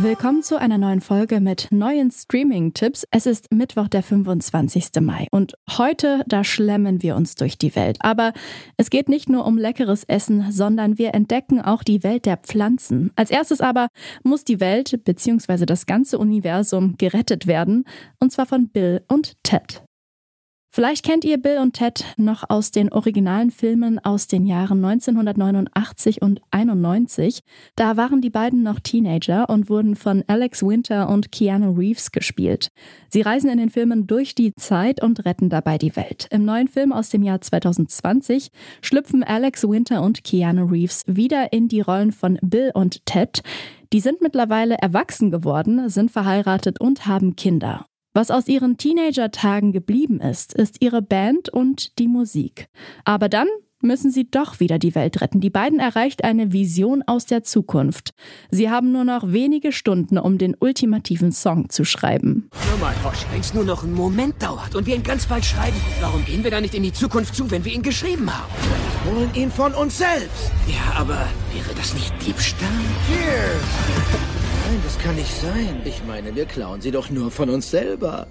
Willkommen zu einer neuen Folge mit neuen Streaming-Tipps. Es ist Mittwoch, der 25. Mai und heute, da schlemmen wir uns durch die Welt. Aber es geht nicht nur um leckeres Essen, sondern wir entdecken auch die Welt der Pflanzen. Als erstes aber muss die Welt bzw. das ganze Universum gerettet werden und zwar von Bill und Ted. Vielleicht kennt ihr Bill und Ted noch aus den originalen Filmen aus den Jahren 1989 und 91. Da waren die beiden noch Teenager und wurden von Alex Winter und Keanu Reeves gespielt. Sie reisen in den Filmen durch die Zeit und retten dabei die Welt. Im neuen Film aus dem Jahr 2020 schlüpfen Alex Winter und Keanu Reeves wieder in die Rollen von Bill und Ted. Die sind mittlerweile erwachsen geworden, sind verheiratet und haben Kinder. Was aus ihren Teenager-Tagen geblieben ist, ist ihre Band und die Musik. Aber dann müssen sie doch wieder die Welt retten. Die beiden erreicht eine Vision aus der Zukunft. Sie haben nur noch wenige Stunden, um den ultimativen Song zu schreiben. Hör mal, Hosch, wenn es nur noch einen Moment dauert und wir ihn ganz bald schreiben, warum gehen wir da nicht in die Zukunft zu, wenn wir ihn geschrieben haben? Wir holen ihn von uns selbst. Ja, aber wäre das nicht Diebstahl? Cheers. Nein, das kann nicht sein. Ich meine, wir klauen sie doch nur von uns selber.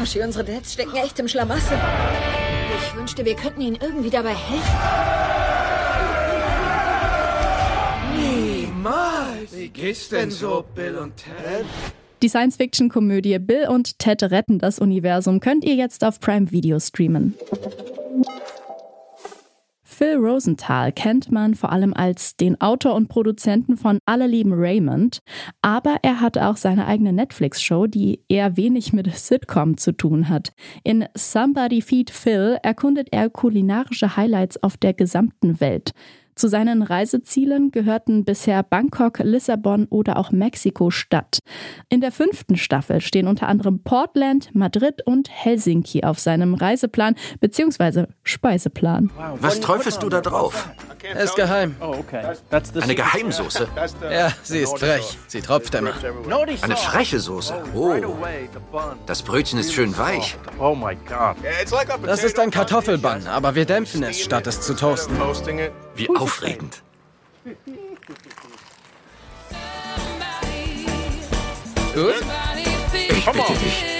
Hoshi, unsere Dads stecken echt im Schlamassel. Ich wünschte, wir könnten ihnen irgendwie dabei helfen. Niemals. Wie geht's denn so, Bill und Ted? Die Science-Fiction-Komödie Bill und Ted retten das Universum könnt ihr jetzt auf Prime Video streamen. Phil Rosenthal kennt man vor allem als den Autor und Produzenten von Alle lieben Raymond, aber er hat auch seine eigene Netflix-Show, die eher wenig mit Sitcom zu tun hat. In Somebody Feed Phil erkundet er kulinarische Highlights auf der gesamten Welt. Zu seinen Reisezielen gehörten bisher Bangkok, Lissabon oder auch Mexiko-Stadt. In der fünften Staffel stehen unter anderem Portland, Madrid und Helsinki auf seinem Reiseplan bzw. Speiseplan. Was träufelst du da drauf? Er ist geheim. Eine Geheimsoße? Ja, sie ist frech. Sie tropft immer. Eine freche Soße? Oh. Das Brötchen ist schön weich. Das ist ein Kartoffelbann, aber wir dämpfen es, statt es zu toasten. Wie aufregend. Gut? Ich bitte dich.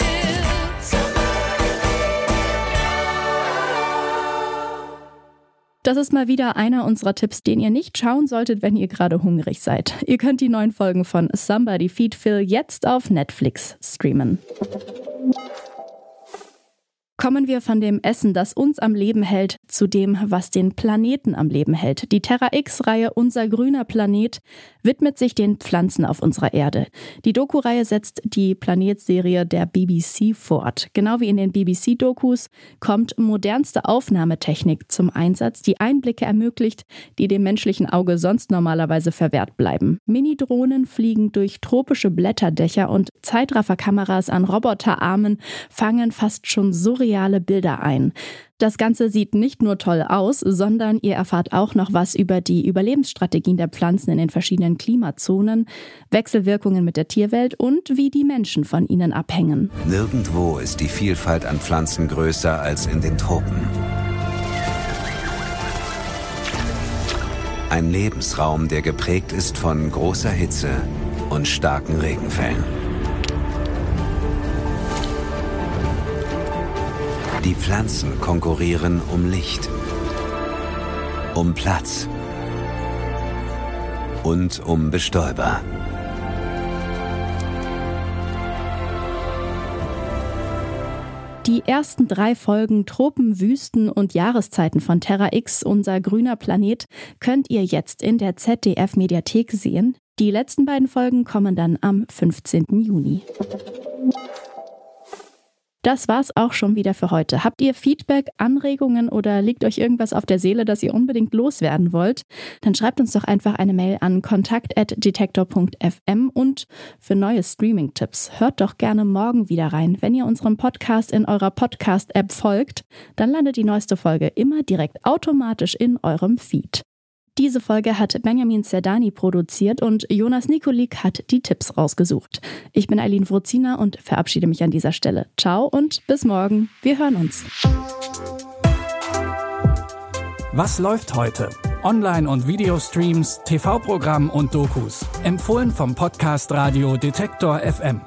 Das ist mal wieder einer unserer Tipps, den ihr nicht schauen solltet, wenn ihr gerade hungrig seid. Ihr könnt die neuen Folgen von Somebody Feed Phil jetzt auf Netflix streamen. Kommen wir von dem Essen, das uns am Leben hält, zu dem, was den Planeten am Leben hält. Die Terra X-Reihe Unser grüner Planet widmet sich den Pflanzen auf unserer Erde. Die Doku-Reihe setzt die Planetserie der BBC fort. Genau wie in den BBC-Dokus kommt modernste Aufnahmetechnik zum Einsatz, die Einblicke ermöglicht, die dem menschlichen Auge sonst normalerweise verwehrt bleiben. Mini-Drohnen fliegen durch tropische Blätterdächer und Zeitrafferkameras an Roboterarmen fangen fast schon surreal reale Bilder ein. Das Ganze sieht nicht nur toll aus, sondern ihr erfahrt auch noch was über die Überlebensstrategien der Pflanzen in den verschiedenen Klimazonen, Wechselwirkungen mit der Tierwelt und wie die Menschen von ihnen abhängen. Nirgendwo ist die Vielfalt an Pflanzen größer als in den Tropen. Ein Lebensraum, der geprägt ist von großer Hitze und starken Regenfällen. Die Pflanzen konkurrieren um Licht, um Platz und um Bestäuber. Die ersten drei Folgen Tropen, Wüsten und Jahreszeiten von Terra X, unser grüner Planet, könnt ihr jetzt in der ZDF-Mediathek sehen. Die letzten beiden Folgen kommen dann am 15. Juni. Das war's auch schon wieder für heute. Habt ihr Feedback, Anregungen oder liegt euch irgendwas auf der Seele, das ihr unbedingt loswerden wollt? Dann schreibt uns doch einfach eine Mail an kontakt@detektor.fm und für neue Streaming-Tipps hört doch gerne morgen wieder rein. Wenn ihr unserem Podcast in eurer Podcast-App folgt, dann landet die neueste Folge immer direkt automatisch in eurem Feed. Diese Folge hat Benjamin Zerdani produziert und Jonas Nikolik hat die Tipps rausgesucht. Ich bin Eileen Frozina und verabschiede mich an dieser Stelle. Ciao und bis morgen. Wir hören uns. Was läuft heute? Online- und Videostreams, TV-Programm und Dokus. Empfohlen vom Podcast Radio Detektor FM.